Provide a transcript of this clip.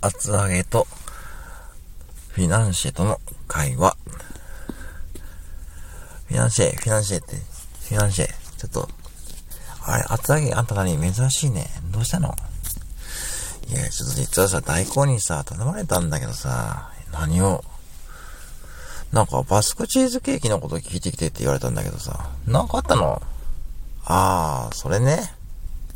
厚揚げとフィナンシェとの会話。フィナンシェ、フィナンシェって、フィナンシェ、ちょっと、あれ、厚揚げあんた何珍しいね。どうしたの？いや、ちょっと実はさ、大根にさ、頼まれたんだけどさ、何を、なんかバスクチーズケーキのこと聞いてきてって言われたんだけどさ、なんかあったの？ああ、それね。